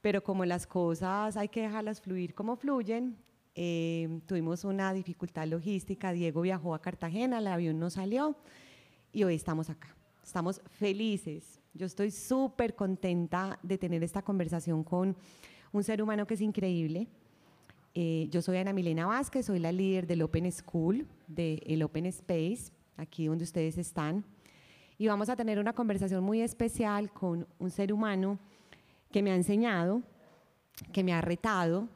pero como las cosas hay que dejarlas fluir como fluyen, eh, tuvimos una dificultad logística, Diego viajó a Cartagena, el avión no salió y hoy estamos acá. Estamos felices. Yo estoy súper contenta de tener esta conversación con un ser humano que es increíble. Eh, yo soy Ana Milena Vázquez, soy la líder del Open School, del Open Space, aquí donde ustedes están. Y vamos a tener una conversación muy especial con un ser humano que me ha enseñado, que me ha retado,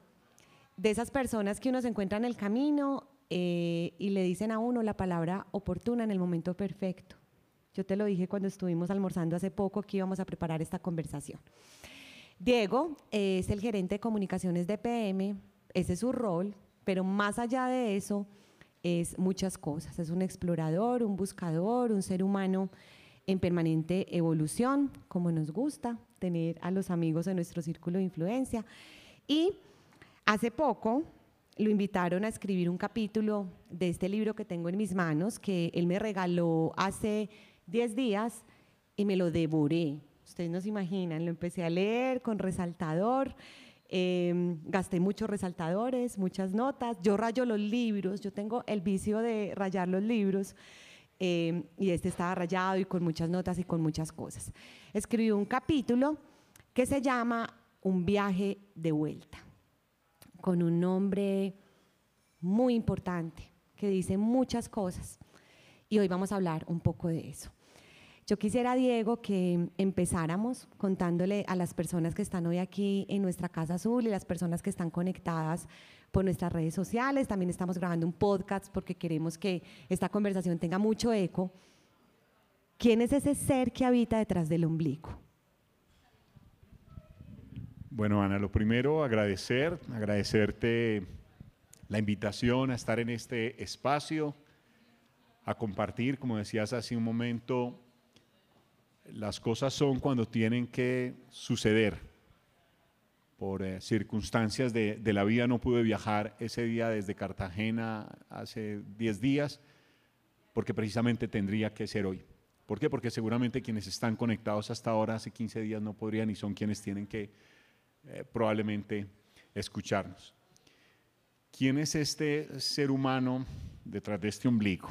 de esas personas que uno se encuentra en el camino eh, y le dicen a uno la palabra oportuna en el momento perfecto. Yo te lo dije cuando estuvimos almorzando hace poco que íbamos a preparar esta conversación. Diego es el gerente de comunicaciones de PM, ese es su rol, pero más allá de eso es muchas cosas. Es un explorador, un buscador, un ser humano en permanente evolución, como nos gusta tener a los amigos en nuestro círculo de influencia. Y hace poco lo invitaron a escribir un capítulo de este libro que tengo en mis manos, que él me regaló hace 10 días y me lo devoré. Ustedes no se imaginan, lo empecé a leer con resaltador. Em, gasté muchos resaltadores, muchas notas. Yo rayo los libros, yo tengo el vicio de rayar los libros. Em, y este estaba rayado y con muchas notas y con muchas cosas. Escribí un capítulo que se llama Un viaje de vuelta, con un nombre muy importante que dice muchas cosas. Y hoy vamos a hablar un poco de eso. Yo quisiera, Diego, que empezáramos contándole a las personas que están hoy aquí en nuestra Casa Azul y las personas que están conectadas por nuestras redes sociales. También estamos grabando un podcast porque queremos que esta conversación tenga mucho eco. ¿Quién es ese ser que habita detrás del ombligo? Bueno, Ana, lo primero, agradecer, agradecerte la invitación a estar en este espacio, a compartir, como decías hace un momento, las cosas son cuando tienen que suceder. Por eh, circunstancias de, la vida no pude viajar ese día desde Cartagena hace 10 días, porque precisamente tendría que ser hoy. ¿Por qué? Porque seguramente quienes están conectados hasta ahora, hace 15 días, no podrían y son quienes tienen que eh, probablemente escucharnos. ¿Quién es este ser humano detrás de este ombligo?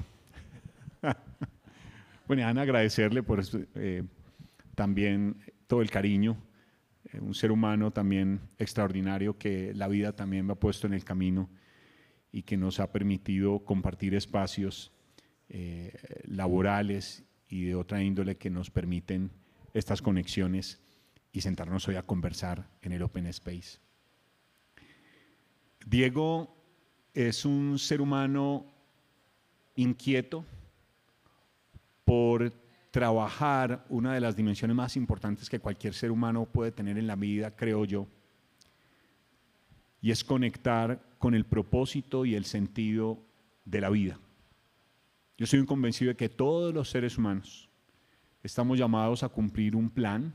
Bueno, agradecerle por eh, también todo el cariño, eh, un ser humano también extraordinario que la vida también me ha puesto en el camino y que nos ha permitido compartir espacios eh, laborales y de otra índole que nos permiten estas conexiones y sentarnos hoy a conversar en el Open Space. Diego es un ser humano inquieto, por trabajar una de las dimensiones más importantes que cualquier ser humano puede tener en la vida, creo yo, y es conectar con el propósito y el sentido de la vida. Yo soy un convencido de que todos los seres humanos estamos llamados a cumplir un plan,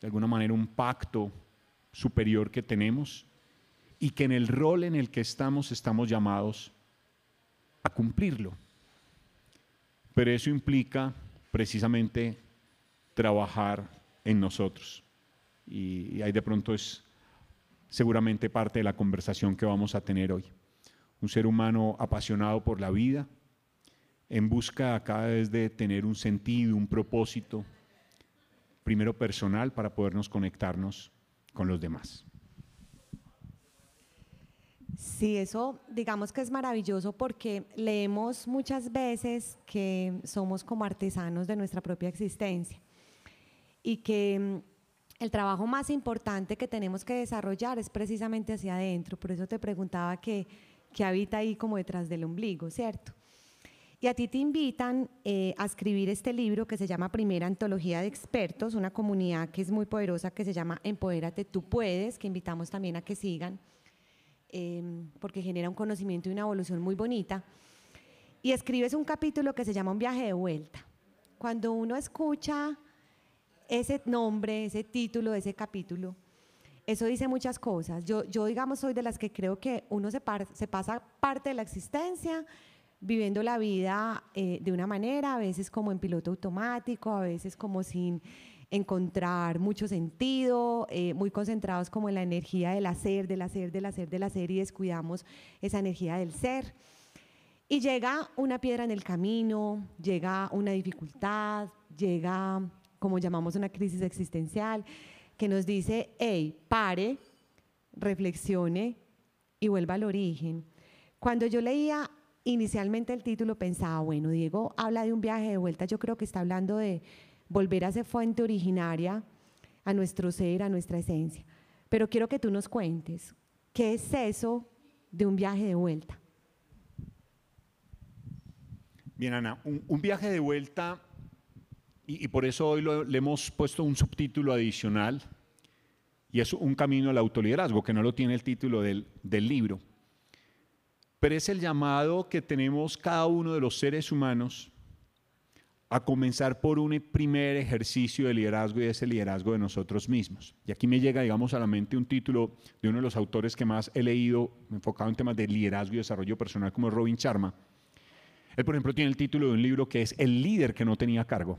de alguna manera un pacto superior que tenemos, y que en el rol en el que estamos estamos llamados a cumplirlo. Pero eso implica precisamente trabajar en nosotros. Y, ahí de pronto es seguramente parte de la conversación que vamos a tener hoy. Un ser humano apasionado por la vida, en busca cada vez de tener un sentido, un propósito, primero personal para podernos conectarnos con los demás. Sí, eso digamos que es maravilloso porque leemos muchas veces que somos como artesanos de nuestra propia existencia y que mm, el trabajo más importante que tenemos que desarrollar es precisamente hacia adentro. Por eso te preguntaba que, habita ahí como detrás del ombligo, ¿cierto? Y a ti te invitan eh, a escribir este libro que se llama Primera Antología de Expertos, una comunidad que es muy poderosa que se llama Empodérate, tú puedes, que invitamos también a que sigan Em, porque genera un conocimiento y una evolución muy bonita. Y escribes un capítulo que se llama Un viaje de vuelta. Cuando uno escucha ese nombre, ese título ese capítulo, eso dice muchas cosas. Yo, yo digamos, soy de las que creo que uno se, se pasa parte de la existencia viviendo la vida eh, de una manera, a veces como en piloto automático, a veces como sin encontrar mucho sentido, eh, muy concentrados como en la energía del hacer, del hacer, del hacer, del hacer y descuidamos esa energía del ser. Y llega una piedra en el camino, llega una dificultad, llega, como llamamos, una crisis existencial, que nos dice, hey, pare, reflexione y vuelva al origen. Cuando yo leía inicialmente el título pensaba, bueno, Diego habla de un viaje de vuelta, yo creo que está hablando de volver a esa fuente originaria, a nuestro ser, a nuestra esencia. Pero quiero que tú nos cuentes, ¿qué es eso de un viaje de vuelta? Bien, Ana, un, viaje de vuelta, y, por eso hoy le hemos puesto un subtítulo adicional, y es un camino al autoliderazgo, que no lo tiene el título del, del libro. Pero es el llamado que tenemos cada uno de los seres humanos a comenzar por un primer ejercicio de liderazgo y ese liderazgo de nosotros mismos. Y aquí me llega, digamos, a la mente un título de uno de los autores que más he leído enfocado en temas de liderazgo y desarrollo personal, como Robin Sharma. Él, por ejemplo, tiene el título de un libro que es El líder que no tenía cargo.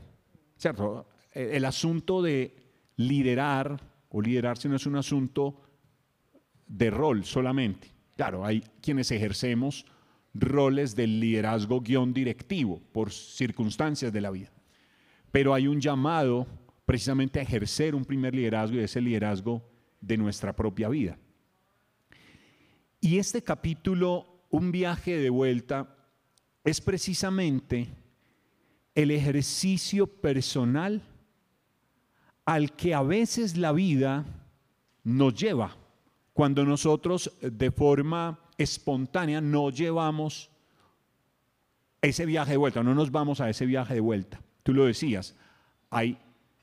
¿Cierto? El asunto de liderar o liderarse no es un asunto de rol solamente. Claro, hay quienes ejercemos roles del liderazgo guion directivo por circunstancias de la vida. Pero hay un llamado precisamente a ejercer un primer liderazgo y ese liderazgo de nuestra propia vida. Y este capítulo, un viaje de vuelta, es precisamente el ejercicio personal al que a veces la vida nos lleva cuando nosotros de forma espontánea no llevamos ese viaje de vuelta, no nos vamos a ese viaje de vuelta. Tú lo decías, hay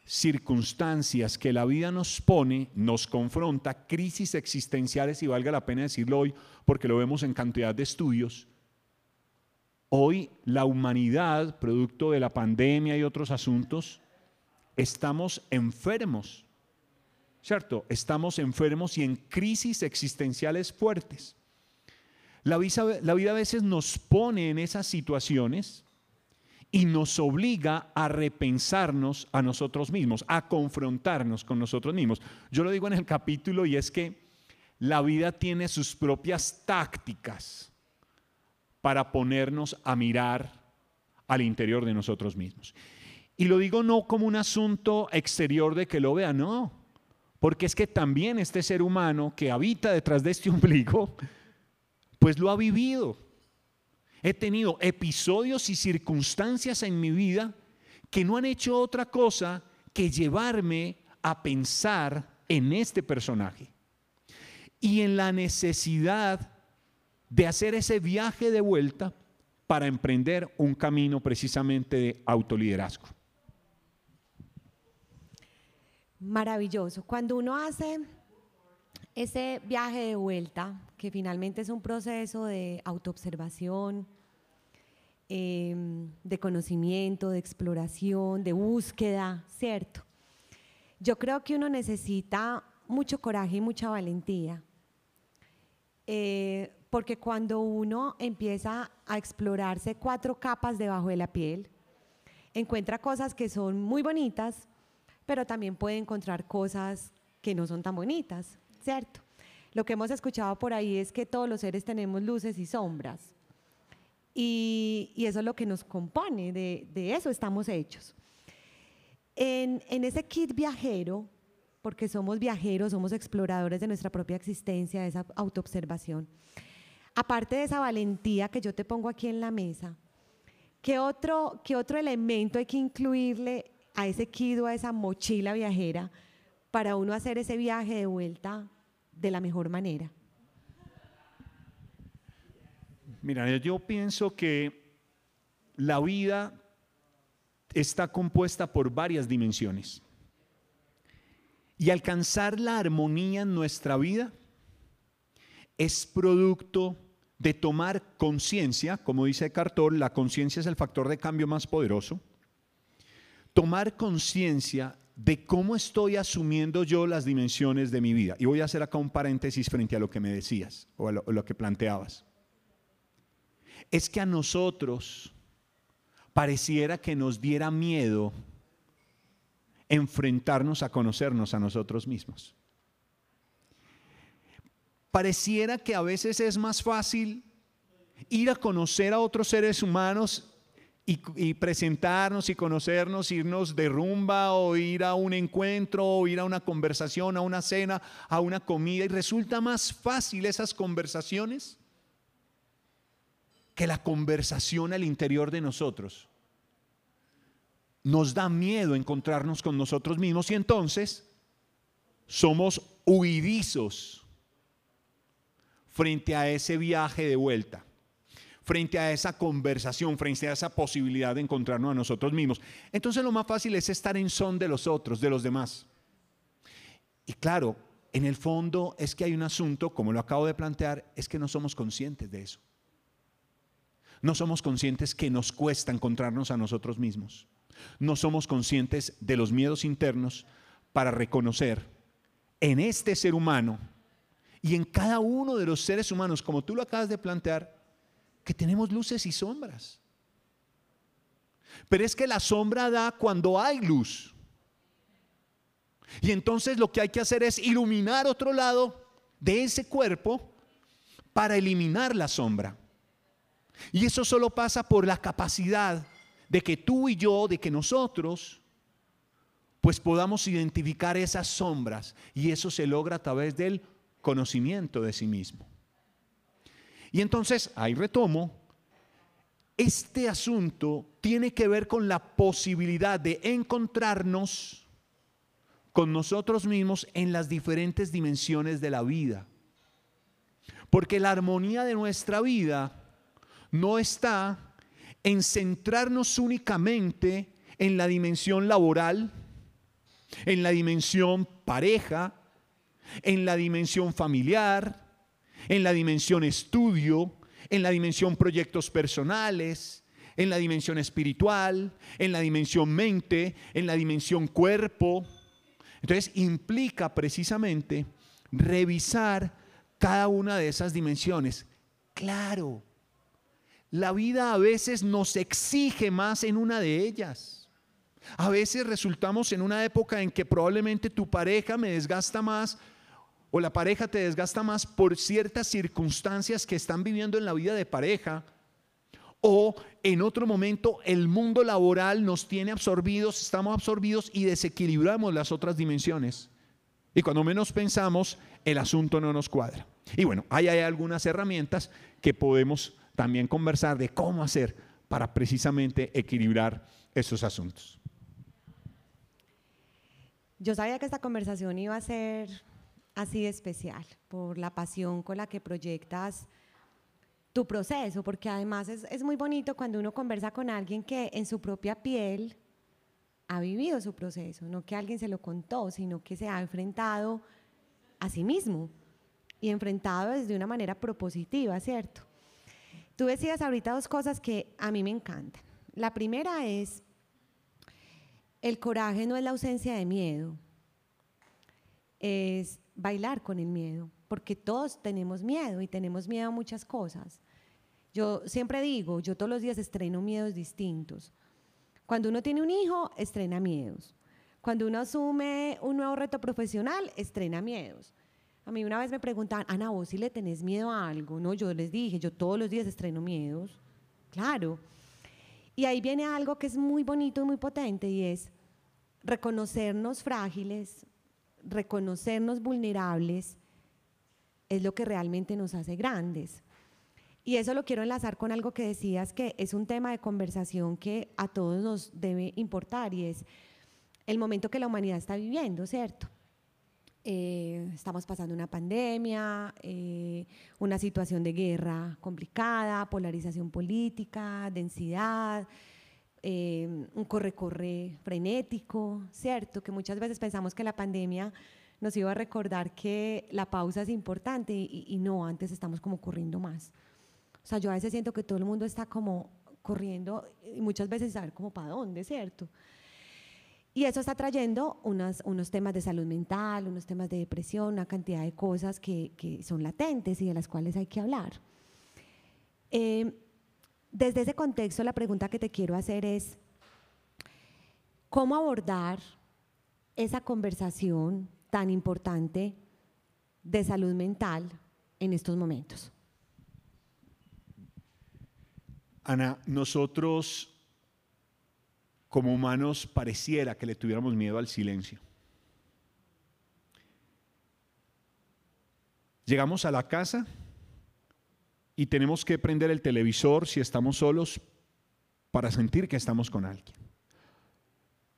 circunstancias que la vida nos pone, nos confronta, crisis existenciales, y valga la pena decirlo hoy, porque lo vemos en cantidad de estudios. Hoy la humanidad, producto de la pandemia y otros asuntos, estamos enfermos, ¿cierto? Estamos enfermos y en crisis existenciales fuertes. La vida, a veces nos pone en esas situaciones y nos obliga a repensarnos a nosotros mismos, a confrontarnos con nosotros mismos. Yo lo digo en el capítulo y es que la vida tiene sus propias tácticas para ponernos a mirar al interior de nosotros mismos. Y lo digo no como un asunto exterior de que lo vea, no, porque es que también este ser humano que habita detrás de este ombligo, pues lo ha vivido. He tenido episodios y circunstancias en mi vida que no han hecho otra cosa que llevarme a pensar en este personaje y en la necesidad de hacer ese viaje de vuelta para emprender un camino precisamente de autoliderazgo. Maravilloso. Cuando uno hace ese viaje de vuelta, que finalmente es un proceso de autoobservación, em, de conocimiento, de exploración, de búsqueda, ¿cierto? Yo creo que uno necesita mucho coraje y mucha valentía, eh, porque cuando uno empieza a explorarse cuatro capas debajo de la piel, encuentra cosas que son muy bonitas, pero también puede encontrar cosas que no son tan bonitas. ¿Cierto? Lo que hemos escuchado por ahí es que todos los seres tenemos luces y sombras. Y, eso es lo que nos compone, de, eso estamos hechos. En, ese kit viajero, porque somos viajeros, somos exploradores de nuestra propia existencia, de esa autoobservación, aparte de esa valentía que yo te pongo aquí en la mesa, ¿qué otro, qué otro elemento hay que incluirle a ese kit o a esa mochila viajera? Para uno hacer ese viaje de vuelta de la mejor manera? Mira, yo pienso que la vida está compuesta por varias dimensiones. Y alcanzar la armonía en nuestra vida es producto de tomar conciencia, como dice Cartor, la conciencia es el factor de cambio más poderoso. Tomar conciencia de cómo estoy asumiendo yo las dimensiones de mi vida. Y voy a hacer acá un paréntesis frente a lo que me decías o a lo, que planteabas. Es que a nosotros pareciera que nos diera miedo enfrentarnos a conocernos a nosotros mismos. Pareciera que a veces es más fácil ir a conocer a otros seres humanos y, presentarnos y conocernos, irnos de rumba o ir a un encuentro o ir a una conversación, a una cena, a una comida. Y resulta más fácil esas conversaciones que la conversación al interior de nosotros. Nos da miedo encontrarnos con nosotros mismos y entonces somos huidizos frente a ese viaje de vuelta frente a esa conversación, frente a esa posibilidad de encontrarnos a nosotros mismos. Entonces lo más fácil es estar en son de los otros, de los demás. Y claro, en el fondo es que hay un asunto, como lo acabo de plantear, es que no somos conscientes de eso. No somos conscientes que nos cuesta encontrarnos a nosotros mismos. No somos conscientes de los miedos internos para reconocer en este ser humano y en cada uno de los seres humanos, como tú lo acabas de plantear, que tenemos luces y sombras. Pero es que la sombra da cuando hay luz. Y entonces lo que hay que hacer es iluminar otro lado de ese cuerpo para eliminar la sombra. Y eso solo pasa por la capacidad de que tú y yo, de que nosotros, pues podamos identificar esas sombras. Y eso se logra a través del conocimiento de sí mismo. Y entonces, ahí retomo, este asunto tiene que ver con la posibilidad de encontrarnos con nosotros mismos en las diferentes dimensiones de la vida. Porque la armonía de nuestra vida no está en centrarnos únicamente en la dimensión laboral, en la dimensión pareja, en la dimensión familiar, en la dimensión estudio, en la dimensión proyectos personales, en la dimensión espiritual, en la dimensión mente, en la dimensión cuerpo. Entonces implica precisamente revisar cada una de esas dimensiones. Claro, la vida a veces nos exige más en una de ellas. A veces resultamos en una época en que probablemente tu pareja me desgasta más o la pareja te desgasta más por ciertas circunstancias que están viviendo en la vida de pareja, o en otro momento el mundo laboral nos tiene absorbidos, estamos absorbidos y desequilibramos las otras dimensiones. Y cuando menos pensamos, el asunto no nos cuadra. Y bueno, ahí hay algunas herramientas que podemos también conversar de cómo hacer para precisamente equilibrar esos asuntos. Yo sabía que esta conversación iba a ser así de especial, por la pasión con la que proyectas tu proceso, porque además es, muy bonito cuando uno conversa con alguien que en su propia piel ha vivido su proceso, no que alguien se lo contó, sino que se ha enfrentado a sí mismo y enfrentado desde una manera propositiva, ¿cierto? Tú decías ahorita dos cosas que a mí me encantan. La primera es, el coraje no es la ausencia de miedo, es bailar con el miedo, porque todos tenemos miedo y tenemos miedo a muchas cosas. Yo siempre digo, yo todos los días estreno miedos distintos. Cuando uno tiene un hijo, estrena miedos. Cuando uno asume un nuevo reto profesional, estrena miedos. A mí una vez me preguntaban, Ana, vos si le tenés miedo a algo. No, yo les dije, yo todos los días estreno miedos. Claro. Y ahí viene algo que es muy bonito y muy potente y es reconocernos frágiles, reconocernos vulnerables es lo que realmente nos hace grandes. Y eso lo quiero enlazar con algo que decías, que es un tema de conversación que a todos nos debe importar y es el momento que la humanidad está viviendo, ¿cierto? Eh, estamos pasando una pandemia, eh, una situación de guerra complicada, polarización política, densidad, eh, un corre-corre frenético, ¿cierto? Que muchas veces pensamos que la pandemia nos iba a recordar que la pausa es importante y, no, antes estamos como corriendo más. O sea, yo a veces siento que todo el mundo está como corriendo y muchas veces saber como para dónde, ¿cierto? Y eso está trayendo unos, unos temas de salud mental, unos temas de depresión, una cantidad de cosas que, que son latentes y de las cuales hay que hablar. Eh, desde ese contexto, la pregunta que te quiero hacer es, ¿cómo abordar esa conversación tan importante de salud mental en estos momentos? Ana, nosotros como humanos pareciera que le tuviéramos miedo al silencio. Llegamos a la casa y tenemos que prender el televisor si estamos solos para sentir que estamos con alguien.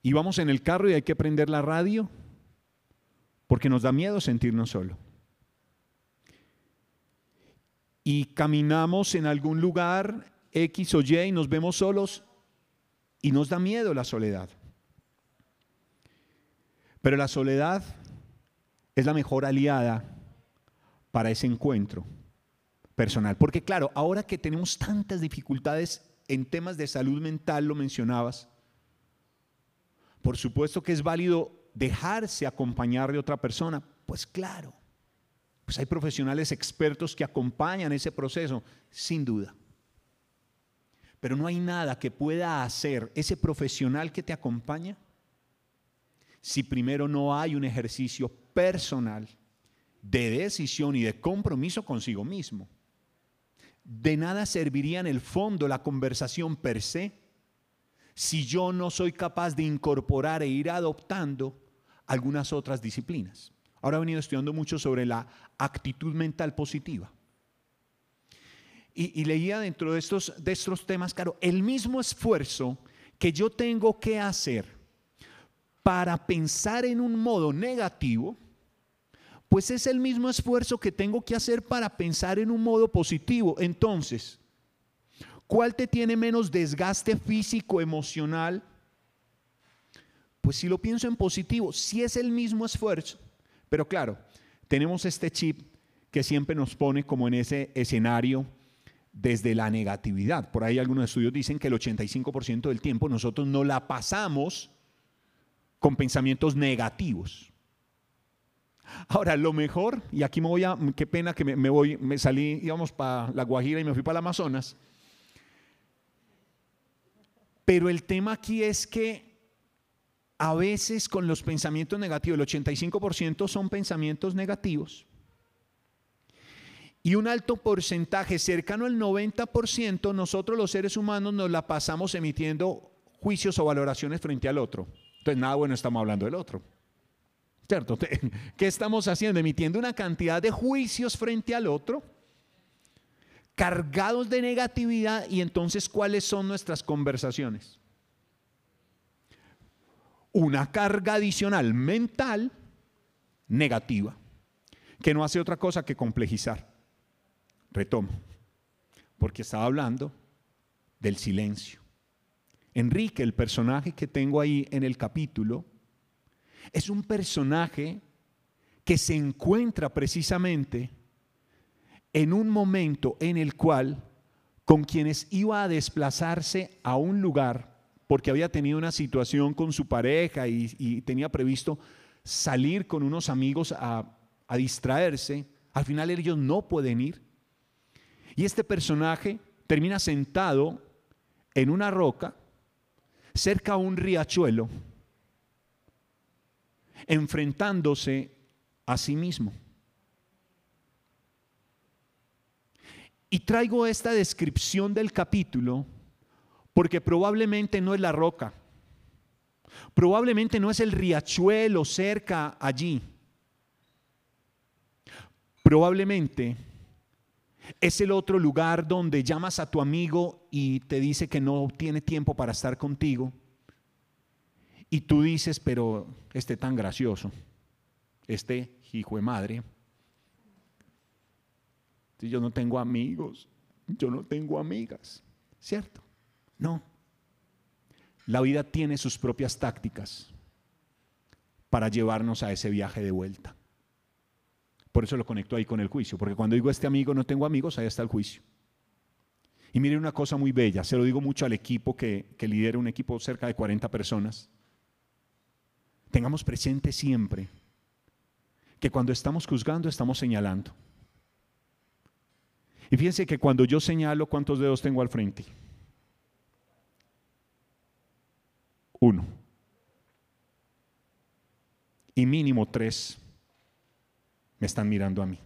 Y vamos en el carro y hay que prender la radio porque nos da miedo sentirnos solos. Y caminamos en algún lugar X o Y y nos vemos solos y nos da miedo la soledad. Pero la soledad es la mejor aliada para ese encuentro personal. Porque claro, ahora que tenemos tantas dificultades en temas de salud mental, lo mencionabas, por supuesto que es válido dejarse acompañar de otra persona. Pues claro, pues hay profesionales expertos que acompañan ese proceso, sin duda. Pero no hay nada que pueda hacer ese profesional que te acompaña si primero no hay un ejercicio personal de decisión y de compromiso consigo mismo. De nada serviría en el fondo la conversación per se si yo no soy capaz de incorporar e ir adoptando algunas otras disciplinas. Ahora he venido estudiando mucho sobre la actitud mental positiva. Y, leía dentro de estos, de estos temas, claro, el mismo esfuerzo que yo tengo que hacer para pensar en un modo negativo, pues es el mismo esfuerzo que tengo que hacer para pensar en un modo positivo. Entonces, ¿cuál te tiene menos desgaste físico, emocional? Pues si lo pienso en positivo, si es el mismo esfuerzo, pero claro, tenemos este chip que siempre nos pone como en ese escenario desde la negatividad. Por ahí algunos estudios dicen que el 85% del tiempo nosotros no la pasamos con pensamientos negativos. Ahora, lo mejor, y aquí me voy a, qué pena que me, voy, me salí, íbamos para La Guajira y me fui para el Amazonas. Pero el tema aquí es que a veces con los pensamientos negativos, el 85% son pensamientos negativos y un alto porcentaje, cercano al 90%, nosotros los seres humanos nos la pasamos emitiendo juicios o valoraciones frente al otro. Entonces, nada bueno estamos hablando del otro. ¿Cierto? ¿Qué estamos haciendo? Emitiendo una cantidad de juicios frente al otro, cargados de negatividad, y entonces, ¿cuáles son nuestras conversaciones? Una carga adicional mental negativa, que no hace otra cosa que complejizar. Retomo, porque estaba hablando del silencio. Enrique, el personaje que tengo ahí en el capítulo, es un personaje que se encuentra precisamente en un momento en el cual con quienes iba a desplazarse a un lugar porque había tenido una situación con su pareja y, tenía previsto salir con unos amigos a, a distraerse, al final ellos no pueden ir. Y este personaje termina sentado en una roca cerca a un riachuelo, enfrentándose a sí mismo. Y traigo esta descripción del capítulo porque probablemente no es la roca, probablemente no es el riachuelo cerca allí, probablemente es el otro lugar donde llamas a tu amigo y te dice que no tiene tiempo para estar contigo. Y tú dices, pero este tan gracioso, este hijo de madre, si yo no tengo amigos, yo no tengo amigas, ¿cierto? No. La vida tiene sus propias tácticas para llevarnos a ese viaje de vuelta. Por eso lo conecto ahí con el juicio, porque cuando digo este amigo no tengo amigos, ahí está el juicio. Y miren una cosa muy bella, se lo digo mucho al equipo que, que lidera un equipo cerca de 40 personas. Tengamos presente siempre que cuando estamos juzgando estamos señalando. Y fíjense que cuando yo señalo, ¿cuántos dedos tengo al frente? Uno. y mínimo tres me están mirando a mí.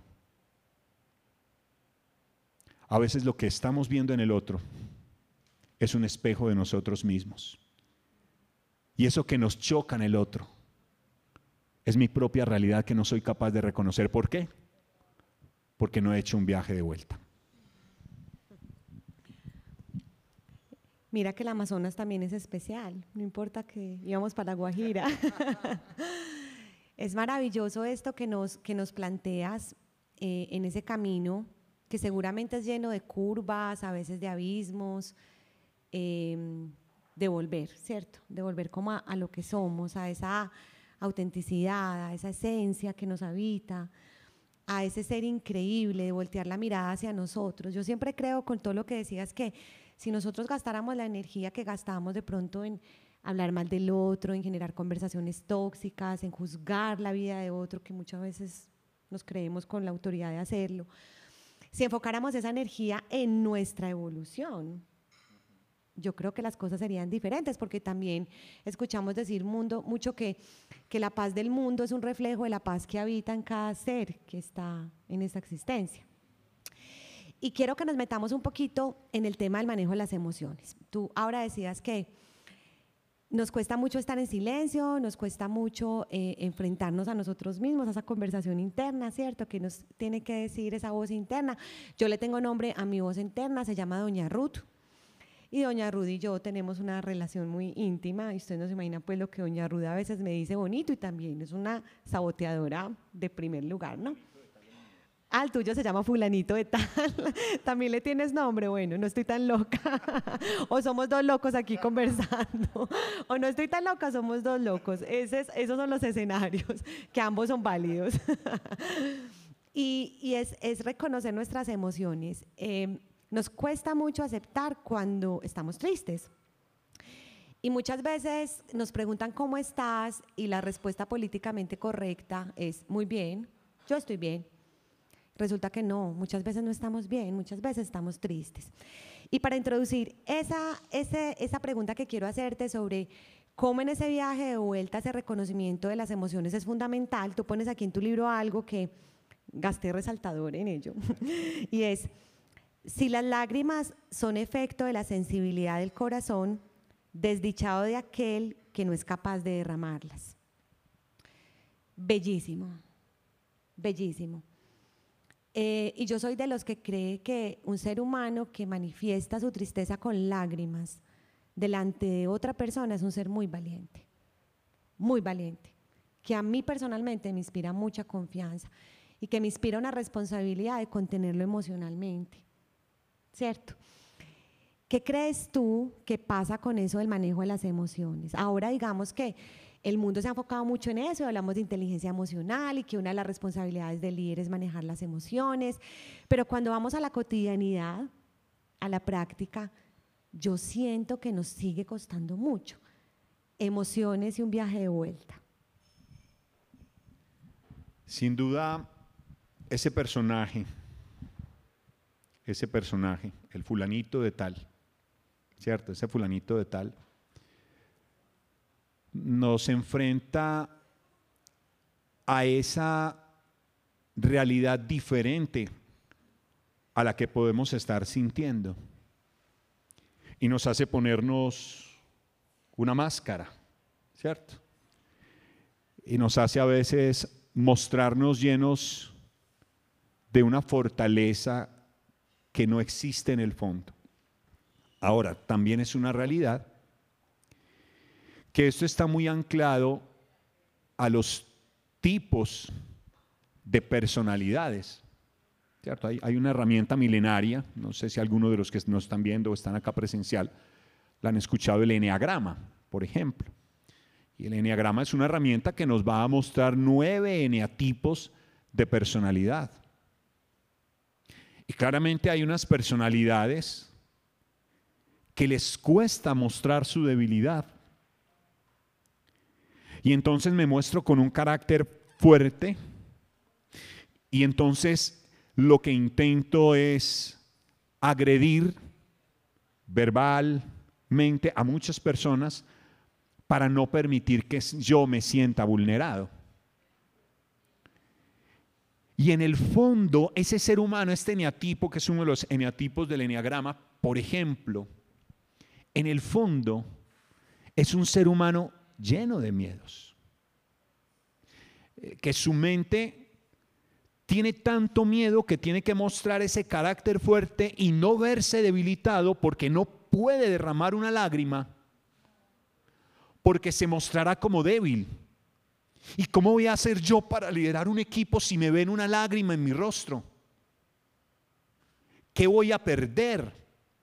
A veces lo que estamos viendo en el otro es un espejo de nosotros mismos. Y eso que nos choca en el otro es mi propia realidad que no soy capaz de reconocer. ¿Por qué? Porque no he hecho un viaje de vuelta. Mira que el Amazonas también es especial, no importa que íbamos para Guajira. es maravilloso esto que nos, que nos planteas eh, en ese camino, que seguramente es lleno de curvas, a veces de abismos, em, de volver, ¿cierto? De volver como a, a, lo que somos, a esa autenticidad, a esa esencia que nos habita, a ese ser increíble, de voltear la mirada hacia nosotros. Yo siempre creo con todo lo que decías que si nosotros gastáramos la energía que gastamos de pronto en hablar mal del otro, en generar conversaciones tóxicas, en juzgar la vida de otro, que muchas veces nos creemos con la autoridad de hacerlo, si enfocáramos esa energía en nuestra evolución, yo creo que las cosas serían diferentes, porque también escuchamos decir mundo, mucho que, que la paz del mundo es un reflejo de la paz que habita en cada ser que está en esta existencia. Y quiero que nos metamos un poquito en el tema del manejo de las emociones. Tú ahora decías que nos cuesta mucho estar en silencio, nos cuesta mucho eh, enfrentarnos a nosotros mismos, a esa conversación interna, ¿cierto? Que nos tiene que decir esa voz interna. Yo le tengo nombre a mi voz interna, se llama Doña Ruth. Y Doña Ruth y yo tenemos una relación muy íntima, y usted no se imagina pues lo que Doña Ruth a veces me dice bonito y también es una saboteadora de primer lugar, ¿no? Ah, el tuyo se llama fulanito de tal. También le tienes nombre. Bueno, no estoy tan loca. o somos dos locos aquí conversando. o no estoy tan loca, somos dos locos. esos son los escenarios, que ambos son válidos. y, es, reconocer nuestras emociones. Em, nos cuesta mucho aceptar cuando estamos tristes. Y muchas veces nos preguntan cómo estás y la respuesta políticamente correcta es muy bien, yo estoy bien Resulta que no, muchas veces no estamos bien, muchas veces estamos tristes. Y para introducir esa, esa pregunta que quiero hacerte sobre cómo en ese viaje de vuelta ese reconocimiento de las emociones es fundamental, tú pones aquí en tu libro algo que gasté resaltador en ello, y es, si las lágrimas son efecto de la sensibilidad del corazón, desdichado de aquel que no es capaz de derramarlas. Bellísimo, bellísimo. Eh, y yo soy de los que cree que un ser humano que manifiesta su tristeza con lágrimas delante de otra persona es un ser muy valiente, muy valiente, que a mí personalmente me inspira mucha confianza y que me inspira una responsabilidad de contenerlo emocionalmente, ¿cierto? ¿Qué crees tú que pasa con eso del manejo de las emociones? Ahora digamos que el mundo se ha enfocado mucho en eso, hablamos de inteligencia emocional y que una de las responsabilidades del líder es manejar las emociones, pero cuando vamos a la cotidianidad, a la práctica, yo siento que nos sigue costando mucho. Emociones y un viaje de vuelta. Sin duda, ese personaje, ese personaje, el fulanito de tal, ¿cierto? Ese fulanito de tal, nos enfrenta a esa realidad diferente a la que podemos estar sintiendo. Y nos hace ponernos una máscara, ¿cierto? Y nos hace a veces mostrarnos llenos de una fortaleza que no existe en el fondo. Ahora, también es una realidad que esto está muy anclado a los tipos de personalidades. ¿cierto? Hay, una herramienta milenaria, no sé si alguno de los que nos están viendo o están acá presencial, la han escuchado, el eneagrama, por ejemplo. Y el eneagrama es una herramienta que nos va a mostrar nueve eneatipos de personalidad. Y claramente hay unas personalidades que les cuesta mostrar su debilidad. Y entonces me muestro con un carácter fuerte. Y entonces lo que intento es agredir verbalmente a muchas personas para no permitir que yo me sienta vulnerado. Y en el fondo, ese ser humano, este eneatipo, que es uno de los eneatipos del eneagrama, por ejemplo, en el fondo es un ser humano lleno de miedos. Eh, que su mente tiene tanto miedo que tiene que mostrar ese carácter fuerte y no verse debilitado porque no puede derramar una lágrima, porque se mostrará como débil. ¿Y cómo voy a hacer yo para liderar un equipo si me ven una lágrima en mi rostro? ¿Qué voy a perder?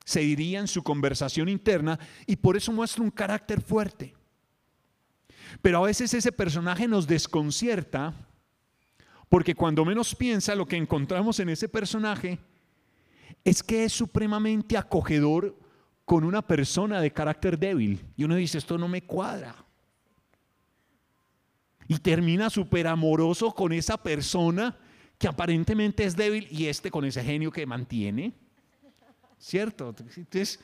Se diría en su conversación interna y por eso muestra un carácter fuerte. Pero a veces ese personaje nos desconcierta porque cuando menos piensa lo que encontramos en ese personaje es que es supremamente acogedor con una persona de carácter débil. Y uno dice, esto no me cuadra. Y termina súper amoroso con esa persona que aparentemente es débil y este con ese genio que mantiene. ¿Cierto? Entonces,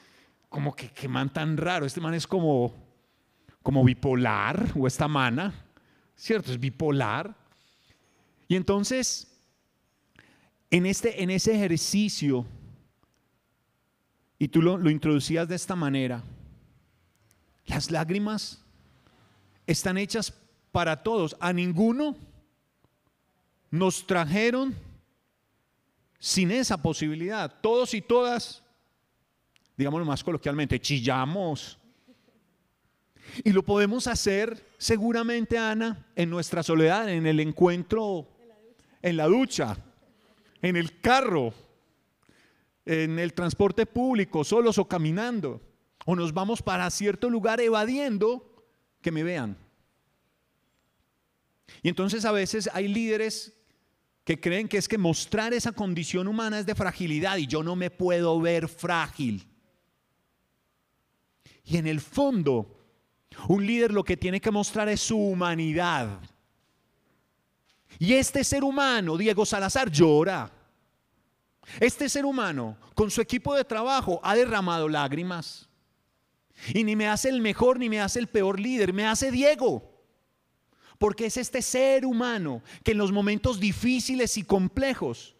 como que, que man tan raro. Este man es como, como bipolar o esta mana. ¿Cierto? Es bipolar. Y entonces, en, este, en ese ejercicio, y tú lo, lo introducías de esta manera, las lágrimas están hechas para todos. A ninguno nos trajeron sin esa posibilidad. Todos y todas, digámoslo más coloquialmente, chillamos. Y lo podemos hacer seguramente, Ana, en nuestra soledad, en el encuentro, en la ducha, en el carro, en el transporte público, solos o caminando. O nos vamos para cierto lugar evadiendo que me vean. Y entonces a veces hay líderes que creen que es que mostrar esa condición humana es de fragilidad y yo no me puedo ver frágil. Y en el fondo, un líder lo que tiene que mostrar es su humanidad. Y este ser humano, Diego Salazar, llora. Este ser humano, con su equipo de trabajo, ha derramado lágrimas. Y ni me hace el mejor ni me hace el peor líder, me hace Diego porque es este ser humano que en los momentos difíciles y complejos,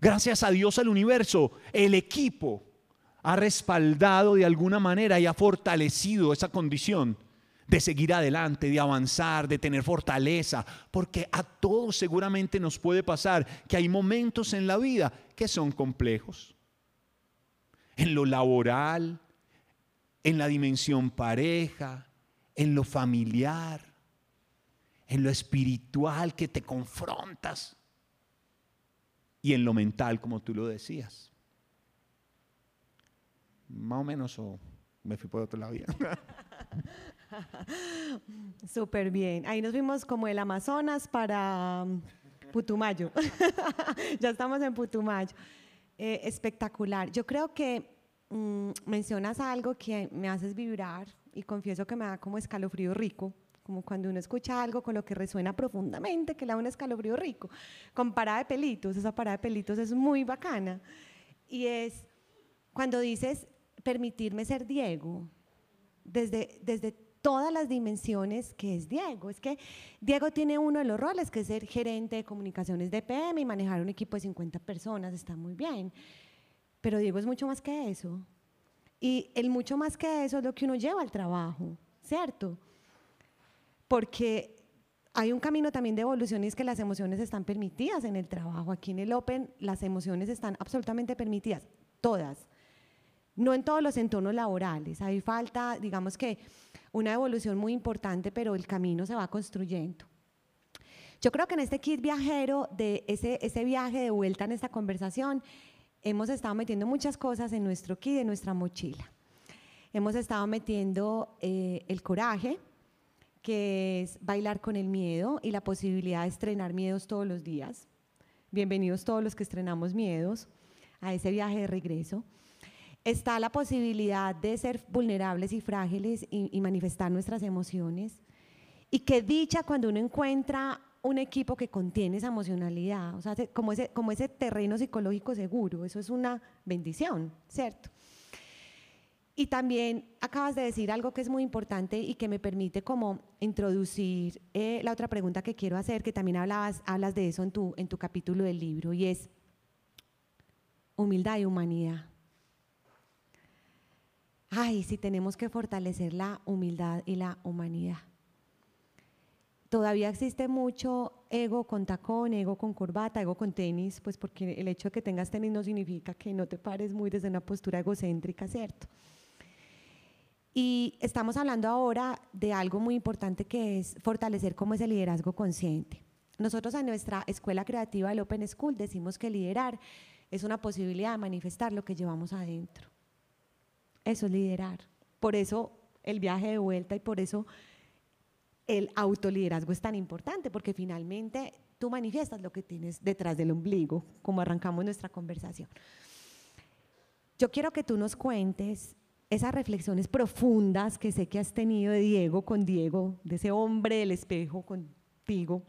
gracias a Dios al universo, el equipo ha respaldado de alguna manera y ha fortalecido esa condición de seguir adelante, de avanzar, de tener fortaleza, porque a todos seguramente nos puede pasar que hay momentos en la vida que son complejos. En lo laboral, en la dimensión pareja, en lo familiar, en lo espiritual que te confrontas y en lo mental, como tú lo decías. Más o menos, o me fui por otro lado. Súper bien. Ahí nos vimos como el Amazonas para um, Putumayo. ya estamos en Putumayo. Eh, espectacular. Yo creo que mm, mencionas algo que me haces vibrar y confieso que me da como escalofrío rico como cuando uno escucha algo con lo que resuena profundamente, que le da un escalofrío rico, con parada de pelitos, esa parada de pelitos es muy bacana. Y es cuando dices permitirme ser Diego, desde, desde todas las dimensiones que es Diego. Es que Diego tiene uno de los roles, que es ser gerente de comunicaciones de PM y manejar un equipo de 50 personas, está muy bien. Pero Diego es mucho más que eso. Y el mucho más que eso es lo que uno lleva al trabajo, ¿cierto? Porque hay un camino también de evolución y es que las emociones están permitidas en el trabajo. Aquí en el Open las emociones están absolutamente permitidas, todas. No en todos los entornos laborales. Hay falta, digamos que, una evolución muy importante, pero el camino se va construyendo. Yo creo que en este kit viajero, de ese, ese viaje de vuelta en esta conversación, hemos estado metiendo muchas cosas en nuestro kit, en nuestra mochila. Hemos estado metiendo eh, el coraje, que es bailar con el miedo y la posibilidad de estrenar miedos todos los días. Bienvenidos todos los que estrenamos miedos a ese viaje de regreso. Está la posibilidad de ser vulnerables y frágiles y, manifestar nuestras emociones. Y qué dicha cuando uno encuentra un equipo que contiene esa emocionalidad, o sea, como ese, como ese terreno psicológico seguro, eso es una bendición, ¿cierto? Y también acabas de decir algo que es muy importante y que me permite como introducir eh, la otra pregunta que quiero hacer, que también hablabas, hablas de eso en tu, en tu capítulo del libro, y es humildad y humanidad. Ay, si tenemos que fortalecer la humildad y la humanidad. Todavía existe mucho ego con tacón, ego con corbata, ego con tenis, pues porque el hecho de que tengas tenis no significa que no te pares muy desde una postura egocéntrica, ¿cierto? Y estamos hablando ahora de algo muy importante que es fortalecer cómo es el liderazgo consciente. Nosotros en nuestra escuela creativa del Open School decimos que liderar es una posibilidad de manifestar lo que llevamos adentro. Eso es liderar. Por eso el viaje de vuelta y por eso el autoliderazgo es tan importante, porque finalmente tú manifiestas lo que tienes detrás del ombligo, como arrancamos nuestra conversación. Yo quiero que tú nos cuentes esas reflexiones profundas que sé que has tenido de Diego con Diego, de ese hombre del espejo contigo,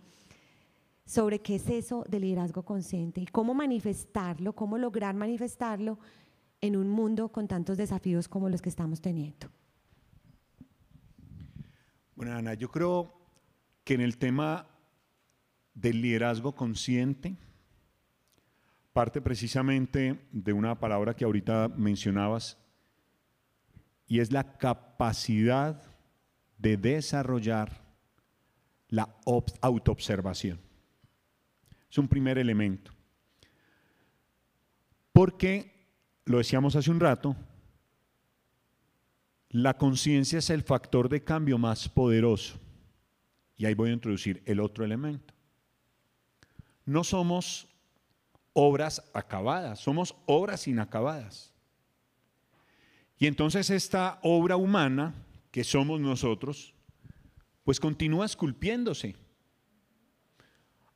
sobre qué es eso de liderazgo consciente y cómo manifestarlo, cómo lograr manifestarlo en un mundo con tantos desafíos como los que estamos teniendo. Bueno, Ana, yo creo que en el tema del liderazgo consciente, parte precisamente de una palabra que ahorita mencionabas, y es la capacidad de desarrollar la autoobservación. Es un primer elemento. Porque, lo decíamos hace un rato, la conciencia es el factor de cambio más poderoso. Y ahí voy a introducir el otro elemento. No somos obras acabadas, somos obras inacabadas. Y entonces esta obra humana que somos nosotros, pues continúa esculpiéndose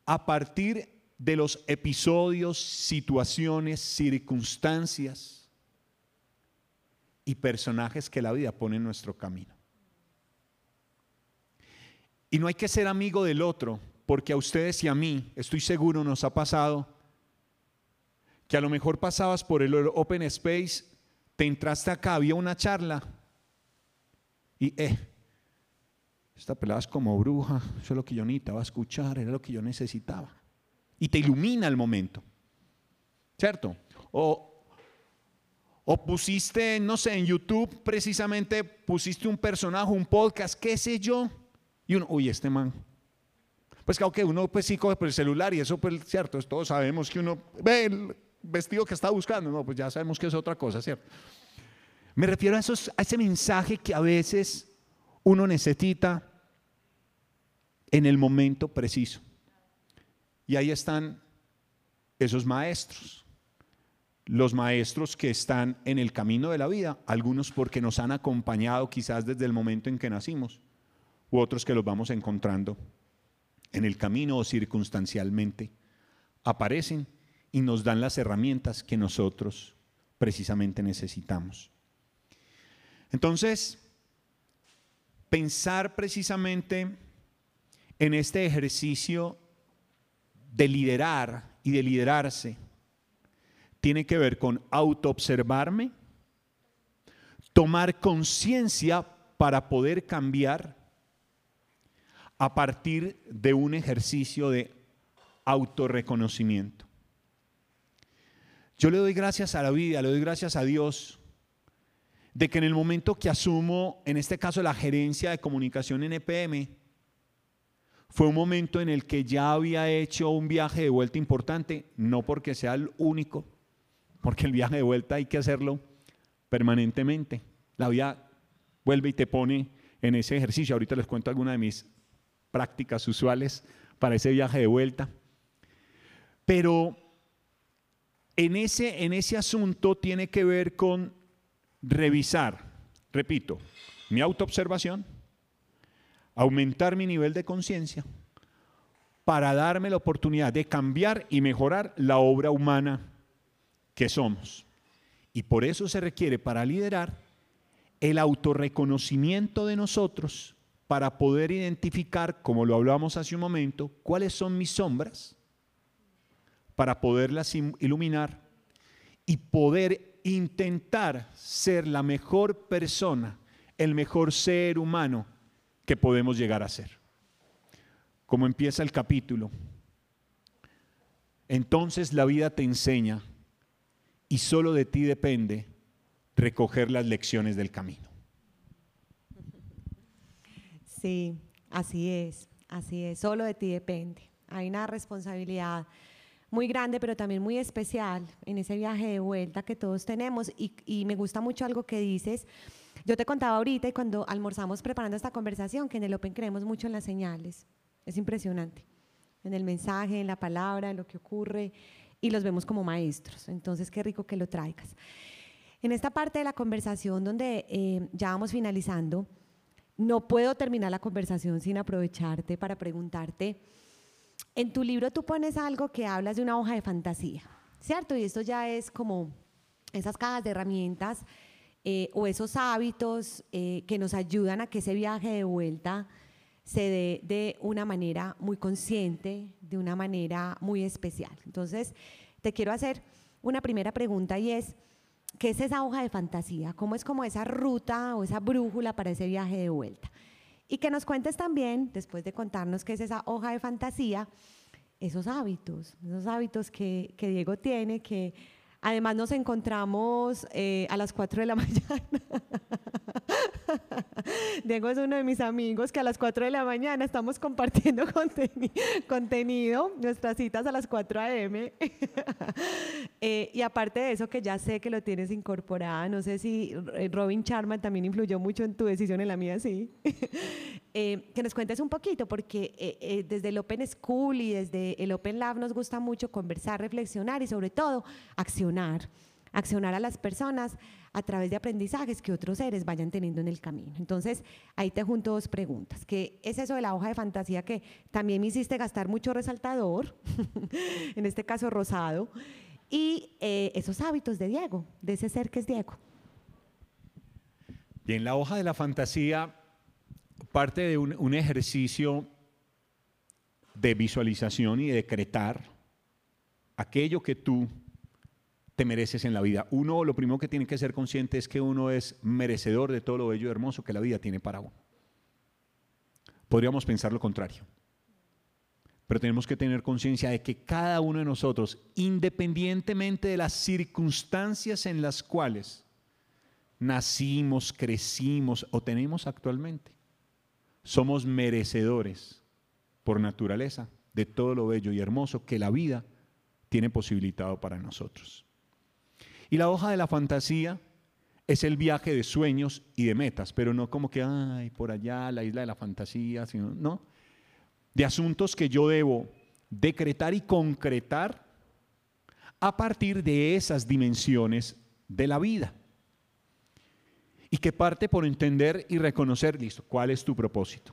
a partir de los episodios, situaciones, circunstancias y personajes que la vida pone en nuestro camino. Y no hay que ser amigo del otro, porque a ustedes y a mí, estoy seguro, nos ha pasado que a lo mejor pasabas por el Open Space te entraste acá, había una charla y, eh, esta pelada es como bruja, eso es lo que yo necesitaba escuchar, era lo que yo necesitaba. Y te ilumina el momento, ¿cierto? O, o pusiste, no sé, en YouTube precisamente pusiste un personaje, un podcast, qué sé yo, y uno, uy, este man. Pues que uno pues sí coge por el celular y eso pues cierto, todos sabemos que uno ve vestido que está buscando. No, pues ya sabemos que es otra cosa, ¿cierto? Me refiero a, a ese mensaje que a veces uno necesita en el momento preciso. Y ahí están esos maestros. Los maestros que están en el camino de la vida, algunos porque nos han acompañado quizás desde el momento en que nacimos, u otros que los vamos encontrando en el camino o circunstancialmente. Aparecen y nos dan las herramientas que nosotros precisamente necesitamos. Entonces, pensar precisamente en este ejercicio de liderar y de liderarse tiene que ver con autoobservarme, tomar conciencia para poder cambiar a partir de un ejercicio de autorreconocimiento. Yo le doy gracias a la vida, le doy gracias a Dios de que en el momento que asumo, en este caso, la gerencia de comunicación en EPM, fue un momento en el que ya había hecho un viaje de vuelta importante, no porque sea el único, porque el viaje de vuelta hay que hacerlo permanentemente. La vida vuelve y te pone en ese ejercicio. Ahorita les cuento alguna de mis prácticas usuales para ese viaje de vuelta. Pero en ese, en ese asunto tiene que ver con revisar, repito, mi autoobservación, aumentar mi nivel de conciencia para darme la oportunidad de cambiar y mejorar la obra humana que somos. Y por eso se requiere para liderar el autorreconocimiento de nosotros para poder identificar, como lo hablamos hace un momento, cuáles son mis sombras, para poderlas iluminar y poder intentar ser la mejor persona, el mejor ser humano que podemos llegar a ser. Como empieza el capítulo, entonces la vida te enseña y solo de ti depende recoger las lecciones del camino. Sí, así es, así es, solo de ti depende. Hay una responsabilidad muy grande, pero también muy especial en ese viaje de vuelta que todos tenemos. Y, me gusta mucho algo que dices. Yo te contaba ahorita y cuando almorzamos preparando esta conversación que en el Open creemos mucho en las señales. Es impresionante. En el mensaje, en la palabra, en lo que ocurre y los vemos como maestros. Entonces, qué rico que lo traigas. En esta parte de la conversación donde eh, ya vamos finalizando, no puedo terminar la conversación sin aprovecharte para preguntarte, en tu libro tú pones algo que hablas de una hoja de fantasía, ¿cierto? Y esto ya es como esas cajas de herramientas eh, o esos hábitos eh, que nos ayudan a que ese viaje de vuelta se dé de una manera muy consciente, de una manera muy especial. Entonces, te quiero hacer una primera pregunta y es, ¿qué es esa hoja de fantasía? ¿Cómo es como esa ruta o esa brújula para ese viaje de vuelta? Y que nos cuentes también, después de contarnos qué es esa hoja de fantasía, esos hábitos, esos hábitos que, que Diego tiene, que además nos encontramos eh, a las 4 de la mañana. Diego es uno de mis amigos que a las 4 de la mañana estamos compartiendo contenido, nuestras citas a las 4 a.m. Eh, y aparte de eso, que ya sé que lo tienes incorporada, no sé si eh, Robin Charman también influyó mucho en tu decisión, en la mía sí. Eh, que nos cuentes un poquito, porque desde el Open School y desde el Open Lab nos gusta mucho conversar, reflexionar y sobre todo accionar accionar a las personas a través de aprendizajes que otros seres vayan teniendo en el camino. Entonces, ahí te junto dos preguntas. ¿Qué es eso de la hoja de fantasía que también me hiciste gastar mucho resaltador, en este caso rosado, y eh, esos hábitos de Diego, de ese ser que es Diego? Bien, la hoja de la fantasía parte de un, ejercicio de visualización y decretar aquello que tú te mereces en la vida. Uno, lo primero que tiene que ser consciente es que uno es merecedor de todo lo bello y hermoso que la vida tiene para uno. Podríamos pensar lo contrario. Pero tenemos que tener conciencia de que cada uno de nosotros, independientemente de las circunstancias en las cuales nacimos, crecimos o tenemos actualmente, somos merecedores por naturaleza de todo lo bello y hermoso que la vida tiene posibilitado para nosotros. Y la hoja de la fantasía es el viaje de sueños y de metas, pero no como que, ay, por allá, la isla de la fantasía, sino, no, de asuntos que yo debo decretar y concretar a partir de esas dimensiones de la vida. Y que parte por entender y reconocer, listo, cuál es tu propósito.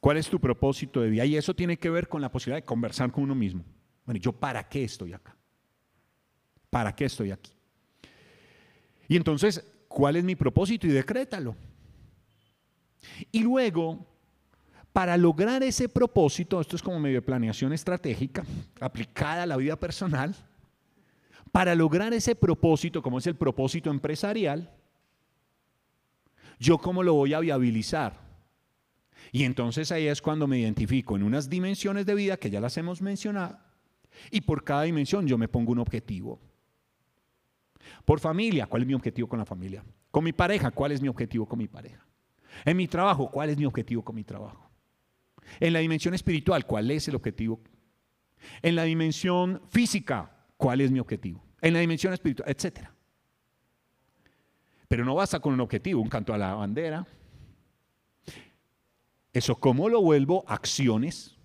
¿Cuál es tu propósito de vida? Y eso tiene que ver con la posibilidad de conversar con uno mismo. Bueno, ¿yo para qué estoy acá? ¿Para qué estoy aquí? Y entonces, ¿cuál es mi propósito? Y decrétalo. Y luego, para lograr ese propósito, esto es como medio de planeación estratégica aplicada a la vida personal, para lograr ese propósito, como es el propósito empresarial, yo cómo lo voy a viabilizar. Y entonces ahí es cuando me identifico en unas dimensiones de vida que ya las hemos mencionado, y por cada dimensión yo me pongo un objetivo. Por familia, ¿cuál es mi objetivo con la familia? Con mi pareja, ¿cuál es mi objetivo con mi pareja? En mi trabajo, ¿cuál es mi objetivo con mi trabajo? En la dimensión espiritual, ¿cuál es el objetivo? En la dimensión física, ¿cuál es mi objetivo? En la dimensión espiritual, etcétera. Pero no basta con un objetivo, un canto a la bandera. Eso, ¿cómo lo vuelvo? Acciones.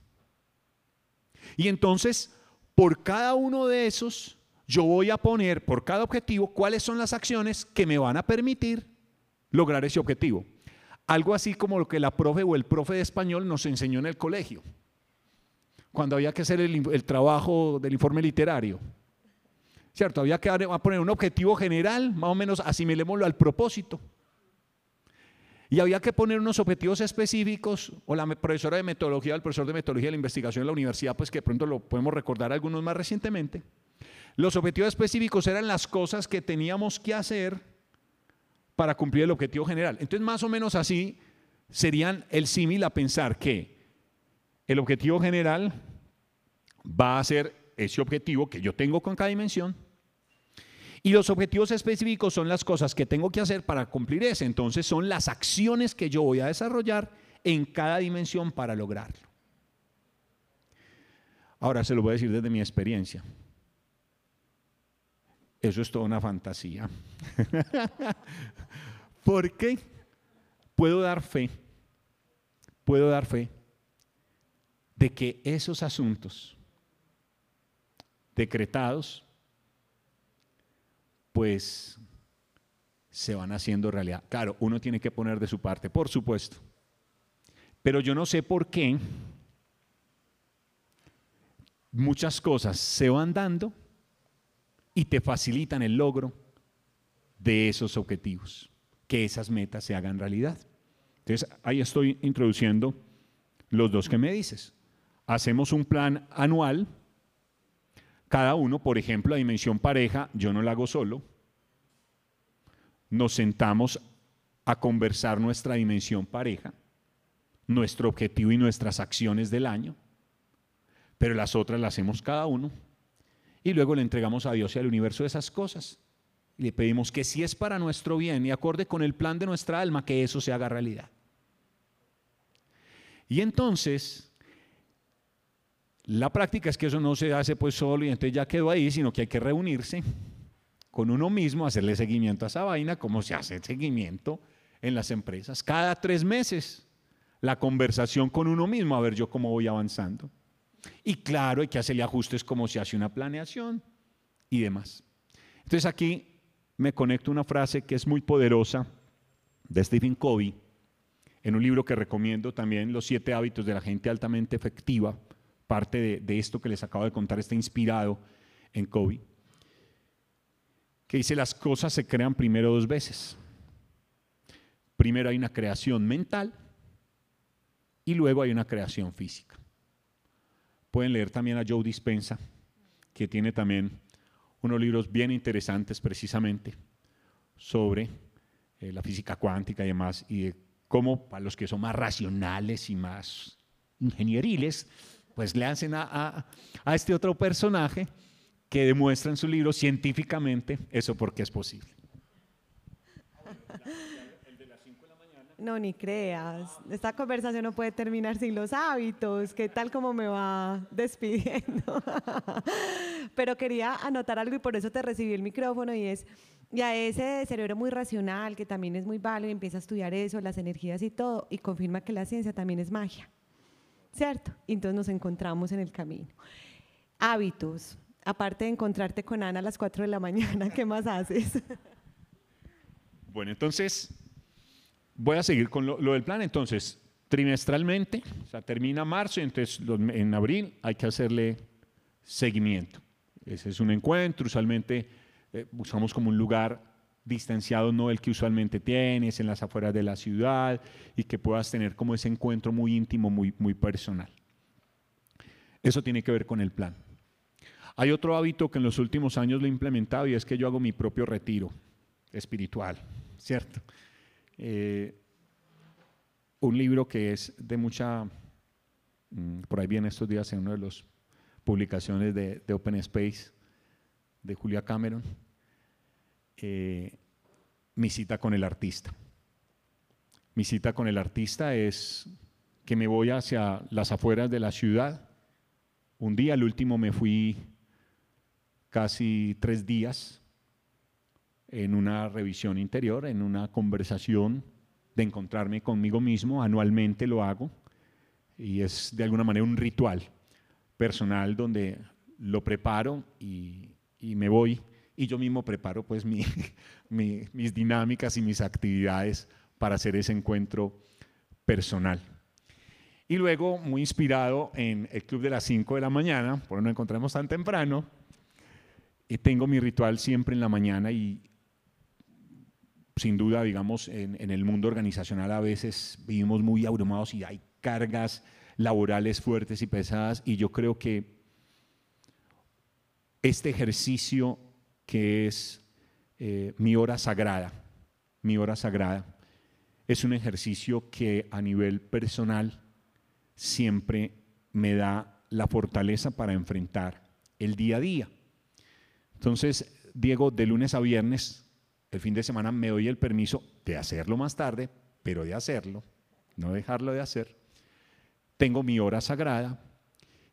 Y entonces, por cada uno de esos, yo voy a poner por cada objetivo cuáles son las acciones que me van a permitir lograr ese objetivo. Algo así como lo que la profe o el profe de español nos enseñó en el colegio, cuando había que hacer el, trabajo del informe literario. ¿Cierto? Había que poner un objetivo general, más o menos asimilémoslo al propósito. Y había que poner unos objetivos específicos, o la profesora de metodología, el profesor de metodología de la investigación de la universidad, pues que de pronto lo podemos recordar algunos más recientemente, Los objetivos específicos eran las cosas que teníamos que hacer para cumplir el objetivo general. Entonces, más o menos así serían el símil a pensar que el objetivo general va a ser ese objetivo que yo tengo con cada dimensión. Y los objetivos específicos son las cosas que tengo que hacer para cumplir ese. Entonces son las acciones que yo voy a desarrollar en cada dimensión para lograrlo. Ahora se lo voy a decir desde mi experiencia. Eso es toda una fantasía. ¿Por qué? Puedo dar fe, puedo dar fe de que esos asuntos decretados, pues se van haciendo realidad. Claro, uno tiene que poner de su parte, por supuesto. Pero yo no sé por qué muchas cosas se van dando y te facilitan el logro de esos objetivos, que esas metas se hagan realidad. Entonces, ahí estoy introduciendo los dos que me dices. Hacemos un plan anual cada uno, por ejemplo, la dimensión pareja, yo no la hago solo. Nos sentamos a conversar nuestra dimensión pareja, nuestro objetivo y nuestras acciones del año, pero las otras las hacemos cada uno. Y luego le entregamos a Dios y al universo esas cosas. Y le pedimos que si es para nuestro bien y acorde con el plan de nuestra alma, que eso se haga realidad. Y entonces la práctica es que eso no se hace pues solo y entonces ya quedó ahí, sino que hay que reunirse con uno mismo, hacerle seguimiento a esa vaina, como se hace el seguimiento en las empresas. Cada tres meses, la conversación con uno mismo, a ver yo cómo voy avanzando. Y claro, hay que hacerle ajustes como se hace una planeación y demás. Entonces aquí me conecto una frase que es muy poderosa de Stephen Covey, en un libro que recomiendo también, Los siete hábitos de la gente altamente efectiva, parte de, esto que les acabo de contar está inspirado en Kobe, que dice las cosas se crean primero dos veces. Primero hay una creación mental y luego hay una creación física. Pueden leer también a Joe Dispensa, que tiene también unos libros bien interesantes precisamente sobre eh, la física cuántica y demás, y de cómo para los que son más racionales y más ingenieriles, pues le hacen a, este otro personaje que demuestra en su libro científicamente eso porque es posible. No, ni creas. Esta conversación no puede terminar sin los hábitos. ¿Qué tal como me va despidiendo? Pero quería anotar algo y por eso te recibí el micrófono y es, ya ese cerebro muy racional, que también es muy válido, empieza a estudiar eso, las energías y todo, y confirma que la ciencia también es magia. ¿Cierto? Y entonces nos encontramos en el camino. Hábitos. Aparte de encontrarte con Ana a las 4 de la mañana, ¿qué más haces? Bueno, entonces voy a seguir con lo, del plan. Entonces, trimestralmente, o sea, termina marzo y entonces en abril hay que hacerle seguimiento. Ese es un encuentro, usualmente eh, buscamos como un lugar distanciado no el que usualmente tienes, en las afueras de la ciudad, y que puedas tener como ese encuentro muy íntimo, muy, muy personal. Eso tiene que ver con el plan. Hay otro hábito que en los últimos años lo he implementado y es que yo hago mi propio retiro espiritual, ¿cierto? Eh, un libro que es de mucha, mm, por ahí viene estos días en una de las publicaciones de, de Open Space de Julia Cameron, eh, mi cita con el artista. Mi cita con el artista es que me voy hacia las afueras de la ciudad. Un día, el último, me fui casi tres días en una revisión interior, en una conversación de encontrarme conmigo mismo. Anualmente lo hago y es de alguna manera un ritual personal donde lo preparo y, y me voy y yo mismo preparo pues mis dinámicas y mis actividades para hacer ese encuentro personal. Y luego, muy inspirado en el club de las 5 de la mañana, por no encontramos tan temprano, y tengo mi ritual siempre en la mañana y sin duda, digamos, en, en el mundo organizacional a veces vivimos muy abrumados y hay cargas laborales fuertes y pesadas y yo creo que este ejercicio que es eh, mi hora sagrada, mi hora sagrada, es un ejercicio que a nivel personal siempre me da la fortaleza para enfrentar el día a día. Entonces, Diego, de lunes a viernes, el fin de semana me doy el permiso de hacerlo más tarde, pero de hacerlo, no dejarlo de hacer. Tengo mi hora sagrada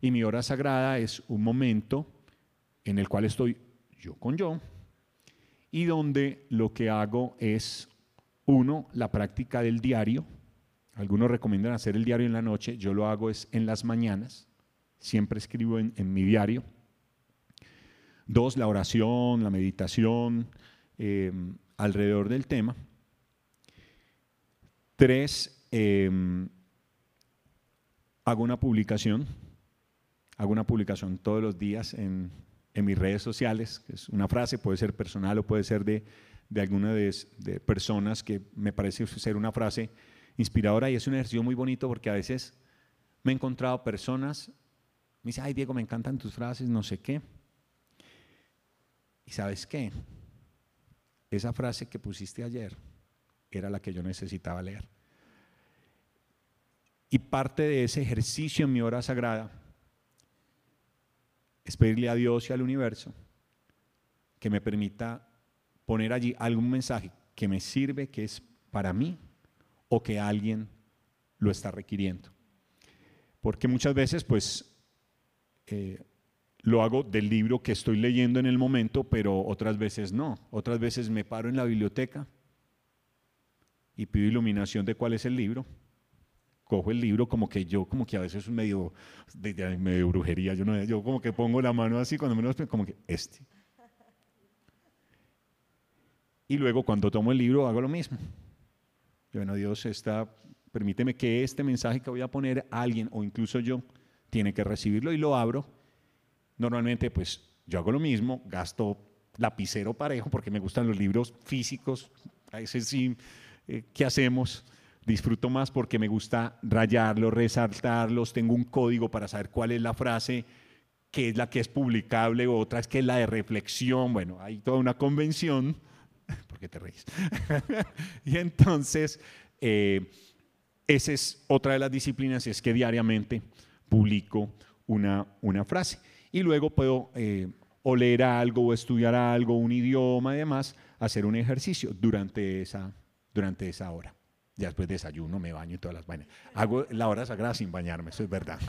y mi hora sagrada es un momento en el cual estoy yo con yo y donde lo que hago es, uno, la práctica del diario. Algunos recomiendan hacer el diario en la noche, yo lo hago es en las mañanas, siempre escribo en, mi diario. Dos, la oración, la meditación eh, alrededor del tema. Tres, em, hago una publicación, hago una publicación todos los días en, mis redes sociales, que es una frase, puede ser personal o puede ser de, alguna de, de, personas que me parece ser una frase inspiradora y es un ejercicio muy bonito porque a veces me he encontrado personas, me dicen, ay Diego, me encantan tus frases, no sé qué. Y sabes qué, esa frase que pusiste ayer era la que yo necesitaba leer. Y parte de ese ejercicio en mi hora sagrada es pedirle a Dios y al universo que me permita poner allí algún mensaje que me sirve, que es para mí, o que alguien lo está requiriendo. Porque muchas veces, pues, eh, lo hago del libro que estoy leyendo en el momento, pero otras veces no. Otras veces me paro en la biblioteca y pido iluminación de cuál es el libro cojo el libro como que yo, como que a veces es medio, de, medio brujería, yo, no, yo como que pongo la mano así, cuando menos, como que este. Y luego cuando tomo el libro hago lo mismo. Bueno, Dios está, permíteme que este mensaje que voy a poner a alguien o incluso yo tiene que recibirlo y lo abro. Normalmente pues yo hago lo mismo, gasto lapicero parejo porque me gustan los libros físicos, a veces sí, eh, ¿qué hacemos? Disfruto más porque me gusta rayarlos, resaltarlos, tengo un código para saber cuál es la frase que es la que es publicable, otra es que es la de reflexión, bueno, hay toda una convención, ¿por qué te reís? y entonces, eh, esa es otra de las disciplinas, es que diariamente publico una, una frase. Y luego puedo eh, o leer algo, o estudiar algo, un idioma y demás, hacer un ejercicio durante esa, durante esa hora. Ya después desayuno, me baño y todas las vainas. Hago la hora sagrada sin bañarme, eso es verdad.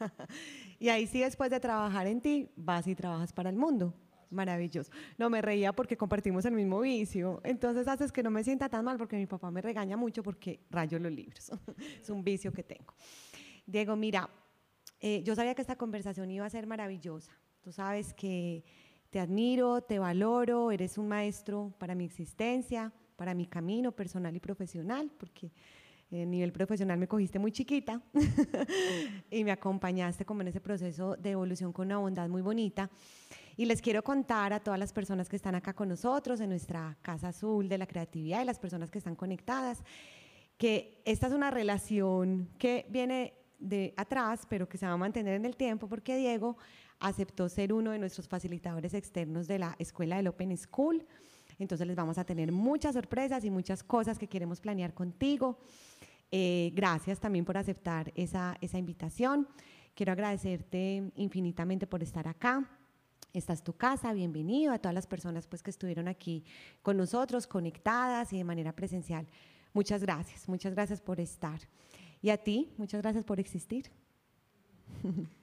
y ahí sí, después de trabajar en ti, vas y trabajas para el mundo. Maravilloso. No, me reía porque compartimos el mismo vicio. Entonces haces que no me sienta tan mal porque mi papá me regaña mucho porque rayo los libros. es un vicio que tengo. Diego, mira, eh, yo sabía que esta conversación iba a ser maravillosa. Tú sabes que te admiro, te valoro, eres un maestro para mi existencia para mi camino personal y profesional, porque a nivel profesional me cogiste muy chiquita y me acompañaste como en ese proceso de evolución con una bondad muy bonita. Y les quiero contar a todas las personas que están acá con nosotros en nuestra Casa Azul de la Creatividad y las personas que están conectadas, que esta es una relación que viene de atrás, pero que se va a mantener en el tiempo porque Diego aceptó ser uno de nuestros facilitadores externos de la Escuela del Open School. Entonces les vamos a tener muchas sorpresas y muchas cosas que queremos planear contigo. Eh, gracias también por aceptar esa, esa invitación. Quiero agradecerte infinitamente por estar acá. Esta es tu casa, bienvenido a todas las personas pues, que estuvieron aquí con nosotros, conectadas y de manera presencial. Muchas gracias, muchas gracias por estar. Y a ti, muchas gracias por existir.